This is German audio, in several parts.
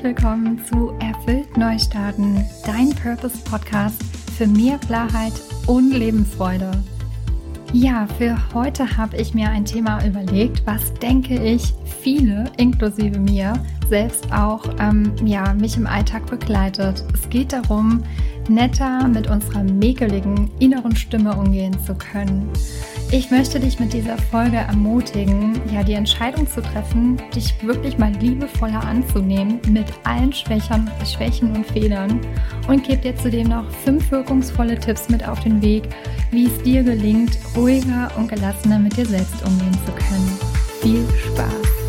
herzlich willkommen zu Erfüllt Neustarten, dein Purpose Podcast für mehr Klarheit und Lebensfreude. Ja, für heute habe ich mir ein Thema überlegt, was denke ich viele, inklusive mir, selbst auch ähm, ja, mich im Alltag begleitet. Es geht darum, netter mit unserer mäkeligen inneren Stimme umgehen zu können. Ich möchte dich mit dieser Folge ermutigen, ja, die Entscheidung zu treffen, dich wirklich mal liebevoller anzunehmen mit allen Schwächen, Schwächen und Fehlern und gebe dir zudem noch fünf wirkungsvolle Tipps mit auf den Weg, wie es dir gelingt, ruhiger und gelassener mit dir selbst umgehen zu können. Viel Spaß!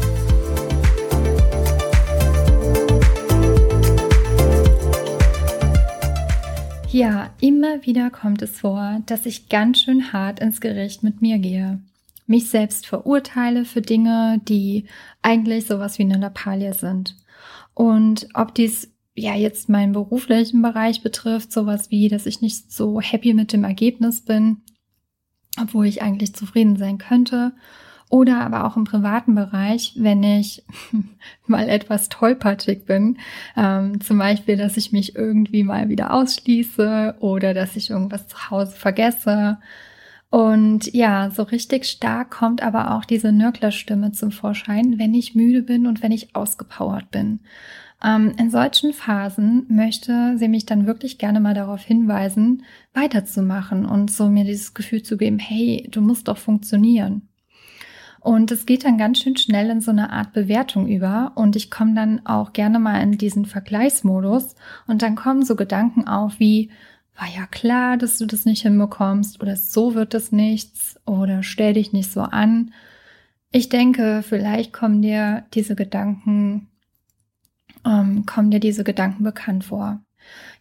Ja, immer wieder kommt es vor, dass ich ganz schön hart ins Gericht mit mir gehe. Mich selbst verurteile für Dinge, die eigentlich sowas wie eine Lappalie sind. Und ob dies ja jetzt meinen beruflichen Bereich betrifft, sowas wie, dass ich nicht so happy mit dem Ergebnis bin, obwohl ich eigentlich zufrieden sein könnte, oder aber auch im privaten Bereich, wenn ich mal etwas tollpatschig bin. Ähm, zum Beispiel, dass ich mich irgendwie mal wieder ausschließe oder dass ich irgendwas zu Hause vergesse. Und ja, so richtig stark kommt aber auch diese Nörglerstimme zum Vorschein, wenn ich müde bin und wenn ich ausgepowert bin. Ähm, in solchen Phasen möchte sie mich dann wirklich gerne mal darauf hinweisen, weiterzumachen und so mir dieses Gefühl zu geben, hey, du musst doch funktionieren. Und es geht dann ganz schön schnell in so eine Art Bewertung über. Und ich komme dann auch gerne mal in diesen Vergleichsmodus. Und dann kommen so Gedanken auf wie, war ja klar, dass du das nicht hinbekommst oder so wird das nichts oder stell dich nicht so an. Ich denke, vielleicht kommen dir diese Gedanken, ähm, kommen dir diese Gedanken bekannt vor.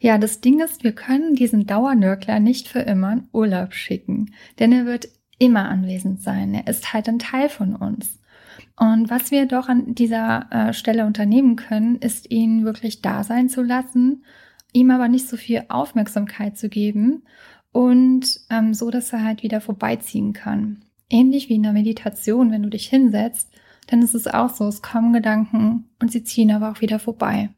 Ja, das Ding ist, wir können diesen Dauernörkler nicht für immer in Urlaub schicken, denn er wird immer anwesend sein. Er ist halt ein Teil von uns. Und was wir doch an dieser äh, Stelle unternehmen können, ist ihn wirklich da sein zu lassen, ihm aber nicht so viel Aufmerksamkeit zu geben und ähm, so, dass er halt wieder vorbeiziehen kann. Ähnlich wie in der Meditation, wenn du dich hinsetzt, dann ist es auch so, es kommen Gedanken und sie ziehen aber auch wieder vorbei.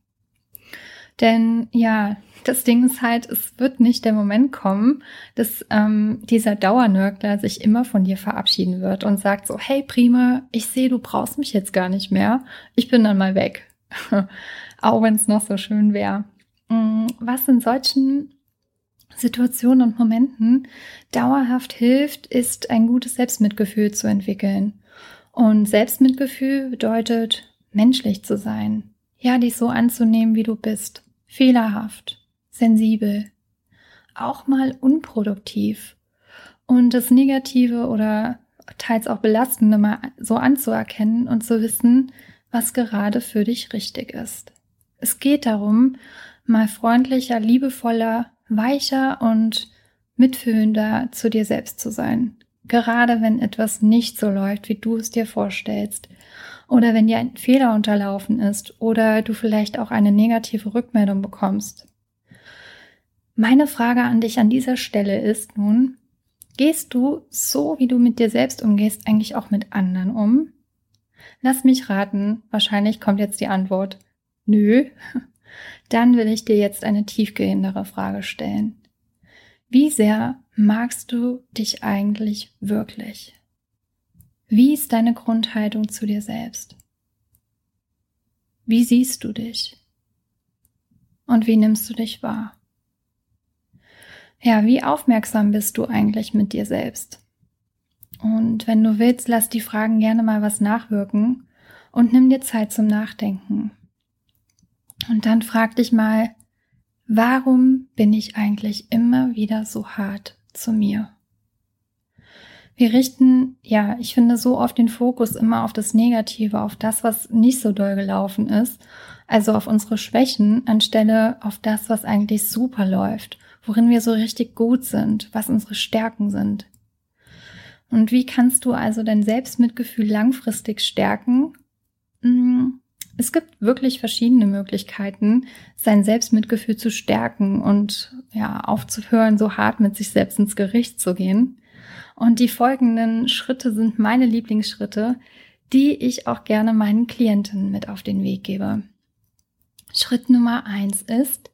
Denn ja, das Ding ist halt, es wird nicht der Moment kommen, dass ähm, dieser Dauernörgler sich immer von dir verabschieden wird und sagt so, hey prima, ich sehe, du brauchst mich jetzt gar nicht mehr, ich bin dann mal weg. Auch wenn es noch so schön wäre. Mm, was in solchen Situationen und Momenten dauerhaft hilft, ist ein gutes Selbstmitgefühl zu entwickeln. Und Selbstmitgefühl bedeutet, menschlich zu sein. Ja, dich so anzunehmen, wie du bist. Fehlerhaft, sensibel, auch mal unproduktiv und das Negative oder teils auch Belastende mal so anzuerkennen und zu wissen, was gerade für dich richtig ist. Es geht darum, mal freundlicher, liebevoller, weicher und mitfühlender zu dir selbst zu sein. Gerade wenn etwas nicht so läuft, wie du es dir vorstellst. Oder wenn dir ein Fehler unterlaufen ist oder du vielleicht auch eine negative Rückmeldung bekommst. Meine Frage an dich an dieser Stelle ist nun, gehst du so, wie du mit dir selbst umgehst, eigentlich auch mit anderen um? Lass mich raten, wahrscheinlich kommt jetzt die Antwort, nö. Dann will ich dir jetzt eine tiefgehendere Frage stellen. Wie sehr magst du dich eigentlich wirklich? Wie ist deine Grundhaltung zu dir selbst? Wie siehst du dich? Und wie nimmst du dich wahr? Ja, wie aufmerksam bist du eigentlich mit dir selbst? Und wenn du willst, lass die Fragen gerne mal was nachwirken und nimm dir Zeit zum Nachdenken. Und dann frag dich mal, warum bin ich eigentlich immer wieder so hart zu mir? Wir richten, ja, ich finde so oft den Fokus immer auf das Negative, auf das, was nicht so doll gelaufen ist, also auf unsere Schwächen, anstelle auf das, was eigentlich super läuft worin wir so richtig gut sind, was unsere Stärken sind. Und wie kannst du also dein Selbstmitgefühl langfristig stärken? Mm, es gibt wirklich verschiedene Möglichkeiten, sein Selbstmitgefühl zu stärken und ja, aufzuhören, so hart mit sich selbst ins Gericht zu gehen. Und die folgenden Schritte sind meine Lieblingsschritte, die ich auch gerne meinen Klienten mit auf den Weg gebe. Schritt Nummer eins ist,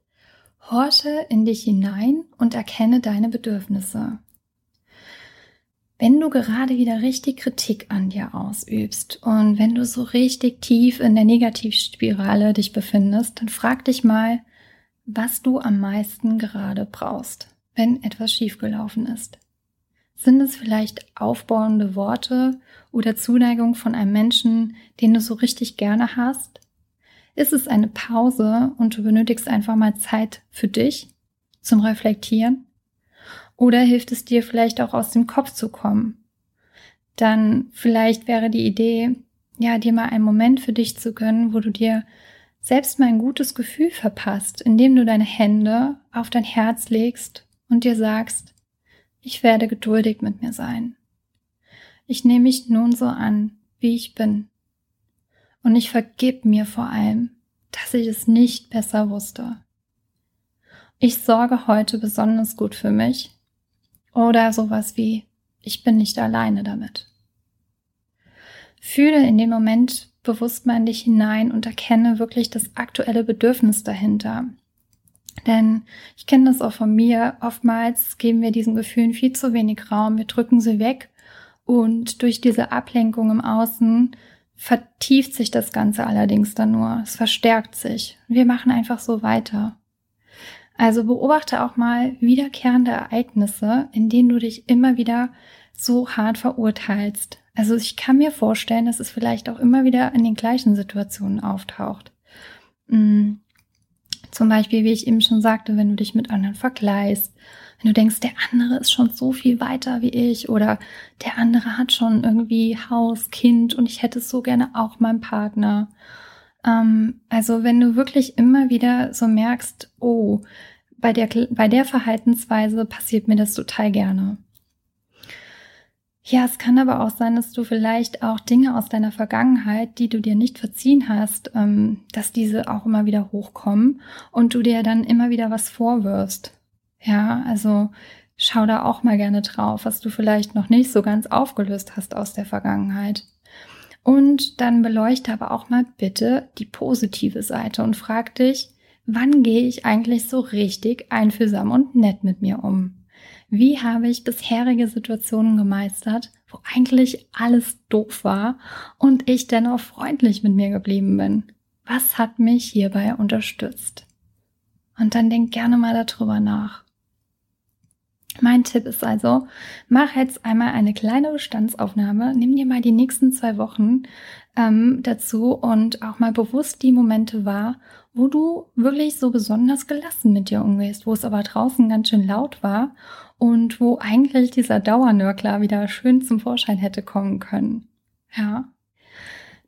horche in dich hinein und erkenne deine Bedürfnisse. Wenn du gerade wieder richtig Kritik an dir ausübst und wenn du so richtig tief in der Negativspirale dich befindest, dann frag dich mal, was du am meisten gerade brauchst, wenn etwas schiefgelaufen ist. Sind es vielleicht aufbauende Worte oder Zuneigung von einem Menschen, den du so richtig gerne hast? Ist es eine Pause und du benötigst einfach mal Zeit für dich zum Reflektieren? Oder hilft es dir vielleicht auch aus dem Kopf zu kommen? Dann vielleicht wäre die Idee, ja, dir mal einen Moment für dich zu gönnen, wo du dir selbst mal ein gutes Gefühl verpasst, indem du deine Hände auf dein Herz legst und dir sagst, ich werde geduldig mit mir sein. Ich nehme mich nun so an, wie ich bin. Und ich vergib mir vor allem, dass ich es nicht besser wusste. Ich sorge heute besonders gut für mich oder sowas wie, ich bin nicht alleine damit. Fühle in dem Moment bewusst mal in dich hinein und erkenne wirklich das aktuelle Bedürfnis dahinter. Denn ich kenne das auch von mir. Oftmals geben wir diesen Gefühlen viel zu wenig Raum. Wir drücken sie weg. Und durch diese Ablenkung im Außen vertieft sich das Ganze allerdings dann nur. Es verstärkt sich. Wir machen einfach so weiter. Also beobachte auch mal wiederkehrende Ereignisse, in denen du dich immer wieder so hart verurteilst. Also ich kann mir vorstellen, dass es vielleicht auch immer wieder in den gleichen Situationen auftaucht. Hm. Zum Beispiel, wie ich eben schon sagte, wenn du dich mit anderen vergleichst, wenn du denkst, der andere ist schon so viel weiter wie ich oder der andere hat schon irgendwie Haus, Kind und ich hätte so gerne auch meinen Partner. Ähm, also wenn du wirklich immer wieder so merkst, oh, bei der, bei der Verhaltensweise passiert mir das total gerne. Ja, es kann aber auch sein, dass du vielleicht auch Dinge aus deiner Vergangenheit, die du dir nicht verziehen hast, ähm, dass diese auch immer wieder hochkommen und du dir dann immer wieder was vorwirfst. Ja, also schau da auch mal gerne drauf, was du vielleicht noch nicht so ganz aufgelöst hast aus der Vergangenheit. Und dann beleuchte aber auch mal bitte die positive Seite und frag dich, wann gehe ich eigentlich so richtig einfühlsam und nett mit mir um? Wie habe ich bisherige Situationen gemeistert, wo eigentlich alles doof war und ich dennoch freundlich mit mir geblieben bin? Was hat mich hierbei unterstützt? Und dann denk gerne mal darüber nach. Mein Tipp ist also, mach jetzt einmal eine kleine Bestandsaufnahme, nimm dir mal die nächsten zwei Wochen ähm, dazu und auch mal bewusst die Momente wahr, wo du wirklich so besonders gelassen mit dir umgehst, wo es aber draußen ganz schön laut war und wo eigentlich dieser Dauernörkler wieder schön zum Vorschein hätte kommen können. Ja.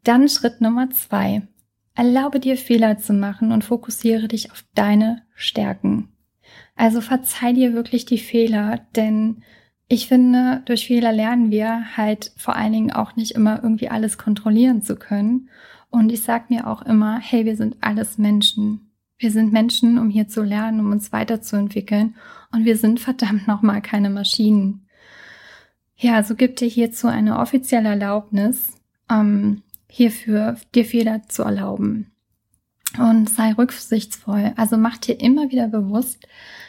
Dann Schritt Nummer zwei. Erlaube dir Fehler zu machen und fokussiere dich auf deine Stärken. Also verzeih dir wirklich die Fehler, denn ich finde, durch Fehler lernen wir halt vor allen Dingen auch nicht immer irgendwie alles kontrollieren zu können. Und ich sag mir auch immer, hey, wir sind alles Menschen. Wir sind Menschen, um hier zu lernen, um uns weiterzuentwickeln. Und wir sind verdammt nochmal keine Maschinen. Ja, so gibt dir hierzu eine offizielle Erlaubnis, ähm, hierfür dir Fehler zu erlauben und sei rücksichtsvoll. Also mach dir immer wieder bewusst,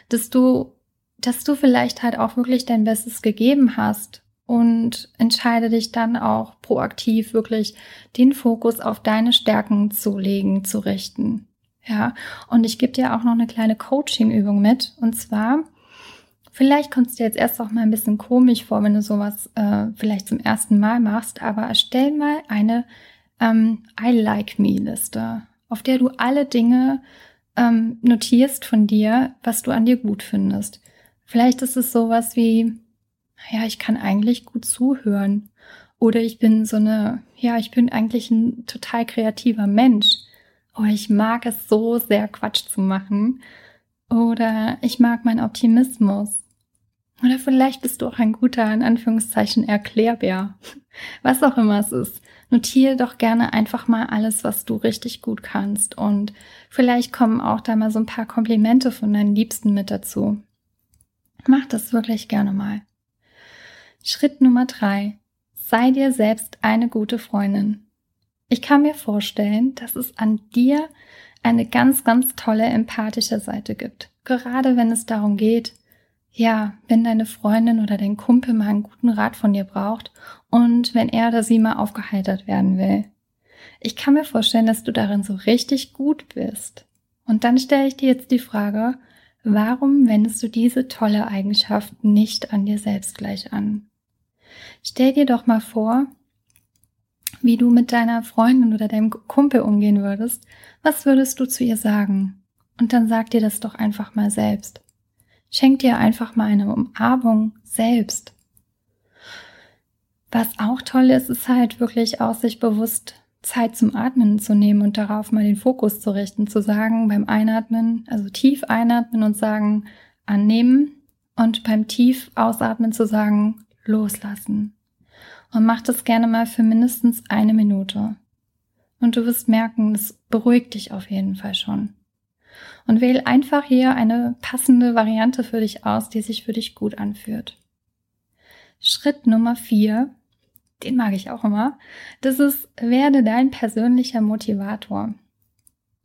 dass du, dass du vielleicht halt auch wirklich dein Bestes gegeben hast und entscheide dich dann auch proaktiv wirklich den Fokus auf deine Stärken zu legen, zu richten. Ja, und ich gebe dir auch noch eine kleine Coaching-Übung mit. Und zwar, vielleicht kommt es dir jetzt erst auch mal ein bisschen komisch vor, wenn du sowas äh, vielleicht zum ersten Mal machst, aber erstell mal eine ähm, I like me Liste auf der du alle Dinge ähm, notierst von dir, was du an dir gut findest. Vielleicht ist es sowas wie, ja, ich kann eigentlich gut zuhören. Oder ich bin so eine, ja, ich bin eigentlich ein total kreativer Mensch. Oder ich mag es so sehr, Quatsch zu machen. Oder ich mag meinen Optimismus. Oder vielleicht bist du auch ein guter, in Anführungszeichen, Erklärbär. Was auch immer es ist. Notiere doch gerne einfach mal alles, was du richtig gut kannst. Und vielleicht kommen auch da mal so ein paar Komplimente von deinen Liebsten mit dazu. Mach das wirklich gerne mal. Schritt Nummer drei. Sei dir selbst eine gute Freundin. Ich kann mir vorstellen, dass es an dir eine ganz, ganz tolle empathische Seite gibt. Gerade wenn es darum geht, ja, wenn deine Freundin oder dein Kumpel mal einen guten Rat von dir braucht und wenn er oder sie mal aufgeheitert werden will. Ich kann mir vorstellen, dass du darin so richtig gut bist. Und dann stelle ich dir jetzt die Frage, warum wendest du diese tolle Eigenschaft nicht an dir selbst gleich an? Stell dir doch mal vor, wie du mit deiner Freundin oder deinem Kumpel umgehen würdest. Was würdest du zu ihr sagen? Und dann sag dir das doch einfach mal selbst. Schenk dir einfach mal eine Umarmung selbst. Was auch toll ist, ist halt wirklich aus sich bewusst Zeit zum Atmen zu nehmen und darauf mal den Fokus zu richten, zu sagen beim Einatmen, also tief einatmen und sagen annehmen und beim tief ausatmen zu sagen loslassen. Und mach das gerne mal für mindestens eine Minute. Und du wirst merken, das beruhigt dich auf jeden Fall schon. Und wähl einfach hier eine passende Variante für dich aus, die sich für dich gut anfühlt. Schritt Nummer vier den mag ich auch immer. Das ist, werde dein persönlicher Motivator.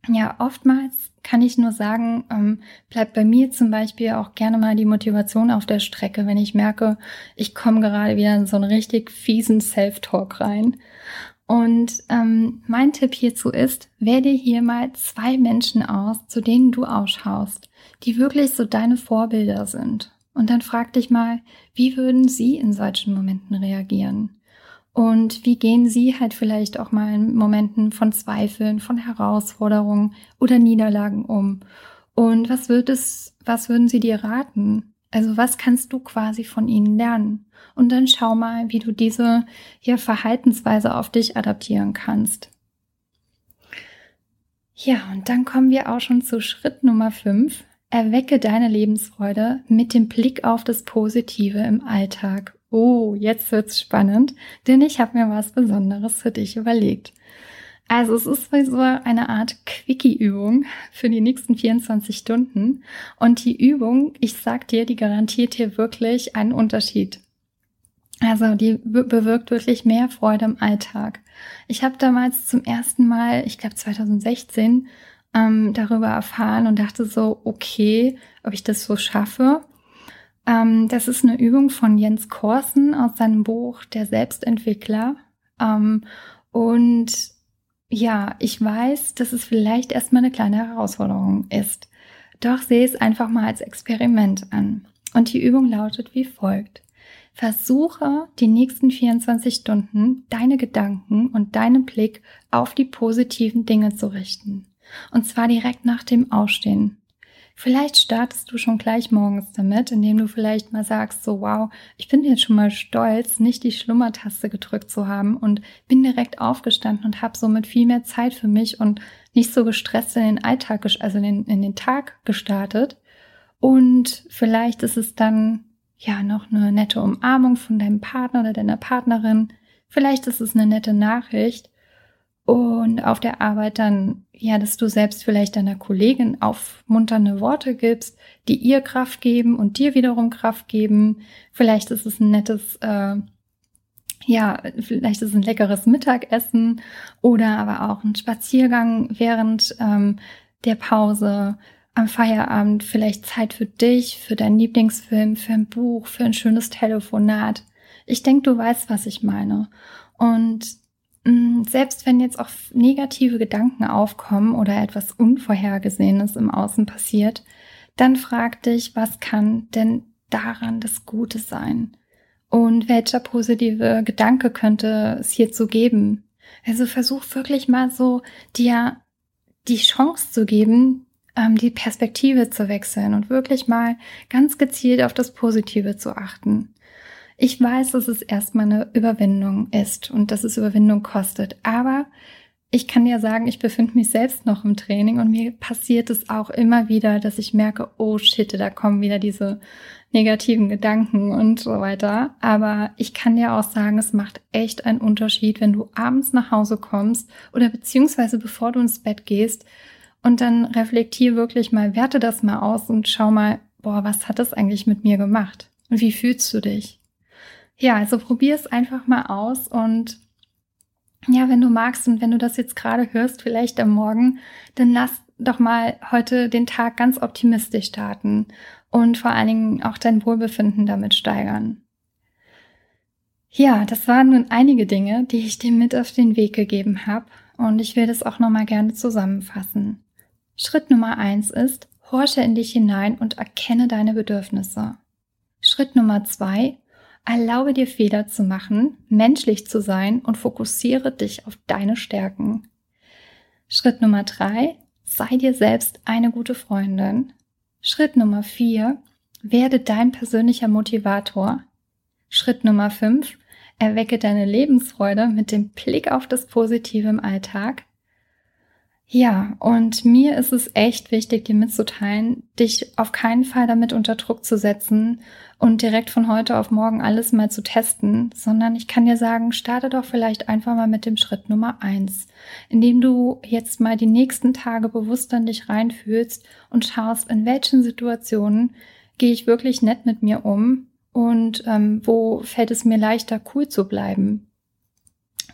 Ja, oftmals kann ich nur sagen, ähm, bleibt bei mir zum Beispiel auch gerne mal die Motivation auf der Strecke, wenn ich merke, ich komme gerade wieder in so einen richtig fiesen Self-Talk rein. Und ähm, mein Tipp hierzu ist, wähle hier mal zwei Menschen aus, zu denen du ausschaust, die wirklich so deine Vorbilder sind. Und dann frag dich mal, wie würden sie in solchen Momenten reagieren? Und wie gehen Sie halt vielleicht auch mal in Momenten von Zweifeln, von Herausforderungen oder Niederlagen um? Und was wird es, was würden Sie dir raten? Also was kannst du quasi von ihnen lernen? Und dann schau mal, wie du diese ja, Verhaltensweise auf dich adaptieren kannst. Ja, und dann kommen wir auch schon zu Schritt Nummer 5. Erwecke deine Lebensfreude mit dem Blick auf das Positive im Alltag Oh, jetzt wird's spannend, denn ich habe mir was Besonderes für dich überlegt. Also es ist so eine Art Quickie-Übung für die nächsten 24 Stunden. Und die Übung, ich sag dir, die garantiert hier wirklich einen Unterschied. Also die bewirkt wirklich mehr Freude im Alltag. Ich habe damals zum ersten Mal, ich glaube 2016, ähm, darüber erfahren und dachte so, okay, ob ich das so schaffe. Ähm, das ist eine Übung von Jens Korsen aus seinem Buch Der Selbstentwickler. Ähm, und ja, ich weiß, dass es vielleicht erstmal eine kleine Herausforderung ist. Doch sehe es einfach mal als Experiment an. Und die Übung lautet wie folgt. Versuche die nächsten 24 Stunden deine Gedanken und deinen Blick auf die positiven Dinge zu richten. Und zwar direkt nach dem Aufstehen. Vielleicht startest du schon gleich morgens damit, indem du vielleicht mal sagst, so wow, ich bin jetzt schon mal stolz, nicht die Schlummertaste gedrückt zu haben und bin direkt aufgestanden und habe somit viel mehr Zeit für mich und nicht so gestresst in den Alltag, also in den, in den Tag gestartet. Und vielleicht ist es dann ja noch eine nette Umarmung von deinem Partner oder deiner Partnerin. Vielleicht ist es eine nette Nachricht und auf der Arbeit dann, ja, dass du selbst vielleicht deiner Kollegin aufmunternde Worte gibst, die ihr Kraft geben und dir wiederum Kraft geben. Vielleicht ist es ein nettes, äh, ja, vielleicht ist es ein leckeres Mittagessen oder aber auch ein Spaziergang während ähm, der Pause am Feierabend, vielleicht Zeit für dich, für deinen Lieblingsfilm, für ein Buch, für ein schönes Telefonat. Ich denke, du weißt, was ich meine. Und selbst wenn jetzt auch negative Gedanken aufkommen oder etwas Unvorhergesehenes im Außen passiert, dann frag dich, was kann denn daran das Gute sein? Und welcher positive Gedanke könnte es hierzu geben? Also versuch wirklich mal so dir die Chance zu geben, ähm, die Perspektive zu wechseln und wirklich mal ganz gezielt auf das Positive zu achten. Ich weiß, dass es erstmal eine Überwindung ist und dass es Überwindung kostet. Aber ich kann ja sagen, ich befinde mich selbst noch im Training und mir passiert es auch immer wieder, dass ich merke, oh shit, da kommen wieder diese negativen Gedanken und so weiter. Aber ich kann dir auch sagen, es macht echt einen Unterschied, wenn du abends nach Hause kommst oder beziehungsweise bevor du ins Bett gehst und dann reflektier wirklich mal, werte das mal aus und schau mal, boah, was hat das eigentlich mit mir gemacht? Und wie fühlst du dich? Ja, also probier es einfach mal aus und ja, wenn du magst und wenn du das jetzt gerade hörst, vielleicht am Morgen, dann lass doch mal heute den Tag ganz optimistisch starten und vor allen Dingen auch dein Wohlbefinden damit steigern. Ja, das waren nun einige Dinge, die ich dir mit auf den Weg gegeben habe und ich will das auch nochmal gerne zusammenfassen. Schritt Nummer eins ist, horche in dich hinein und erkenne deine Bedürfnisse. Schritt Nummer zwei, erlaube dir Fehler zu machen, menschlich zu sein und fokussiere dich auf deine Stärken. Schritt Nummer drei, sei dir selbst eine gute Freundin. Schritt Nummer vier, werde dein persönlicher Motivator. Schritt Nummer fünf, erwecke deine Lebensfreude mit dem Blick auf das Positive im Alltag. Ja, und mir ist es echt wichtig, dir mitzuteilen, dich auf keinen Fall damit unter Druck zu setzen und direkt von heute auf morgen alles mal zu testen, sondern ich kann dir sagen, starte doch vielleicht einfach mal mit dem Schritt Nummer eins, indem du jetzt mal die nächsten Tage bewusst an dich reinfühlst und schaust, in welchen Situationen gehe ich wirklich nett mit mir um und ähm, wo fällt es mir leichter, cool zu bleiben.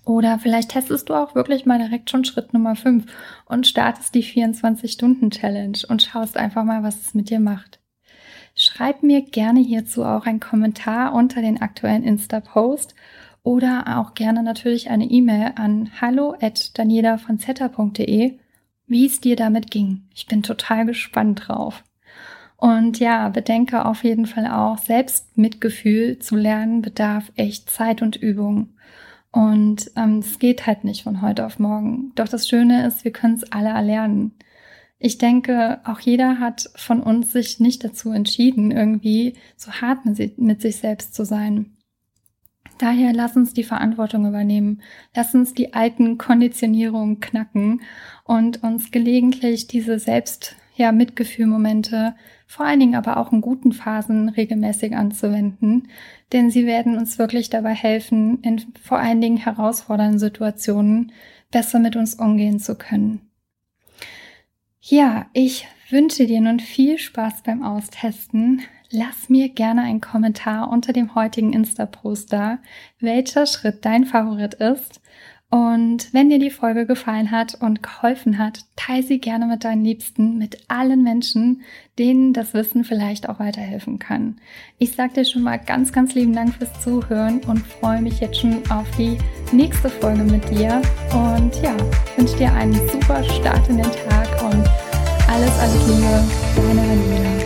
Oder vielleicht testest du auch wirklich mal direkt schon Schritt Nummer 5 und startest die 24-Stunden-Challenge und schaust einfach mal, was es mit dir macht. Schreib mir gerne hierzu auch einen Kommentar unter den aktuellen Insta-Post oder auch gerne natürlich eine E-Mail an hallo at danielafonzetta.de, wie es dir damit ging. Ich bin total gespannt drauf. Und ja, bedenke auf jeden Fall auch, Selbstmitgefühl zu lernen bedarf echt Zeit und Übung. Und ähm, es geht halt nicht von heute auf morgen. Doch das Schöne ist, wir können es alle erlernen. Ich denke, auch jeder hat von uns sich nicht dazu entschieden, irgendwie so hart mit, mit sich selbst zu sein. Daher lass uns die Verantwortung übernehmen. Lass uns die alten Konditionierungen knacken und uns gelegentlich diese Selbst, ja, Mitgefühlmomente vor allen Dingen aber auch in guten Phasen regelmäßig anzuwenden, denn sie werden uns wirklich dabei helfen, in vor allen Dingen herausfordernden Situationen besser mit uns umgehen zu können. Ja, ich wünsche dir nun viel Spaß beim Austesten. Lass mir gerne einen Kommentar unter dem heutigen Insta-Post da, welcher Schritt dein Favorit ist und wenn dir die Folge gefallen hat und geholfen hat, teile sie gerne mit deinen Liebsten, mit allen Menschen, denen das Wissen vielleicht auch weiterhelfen kann. Ich sage dir schon mal ganz, ganz lieben Dank fürs Zuhören und freue mich jetzt schon auf die nächste Folge mit dir. Und ja, wünsche dir einen super Start in den Tag und alles, alles Liebe, deine Daniela.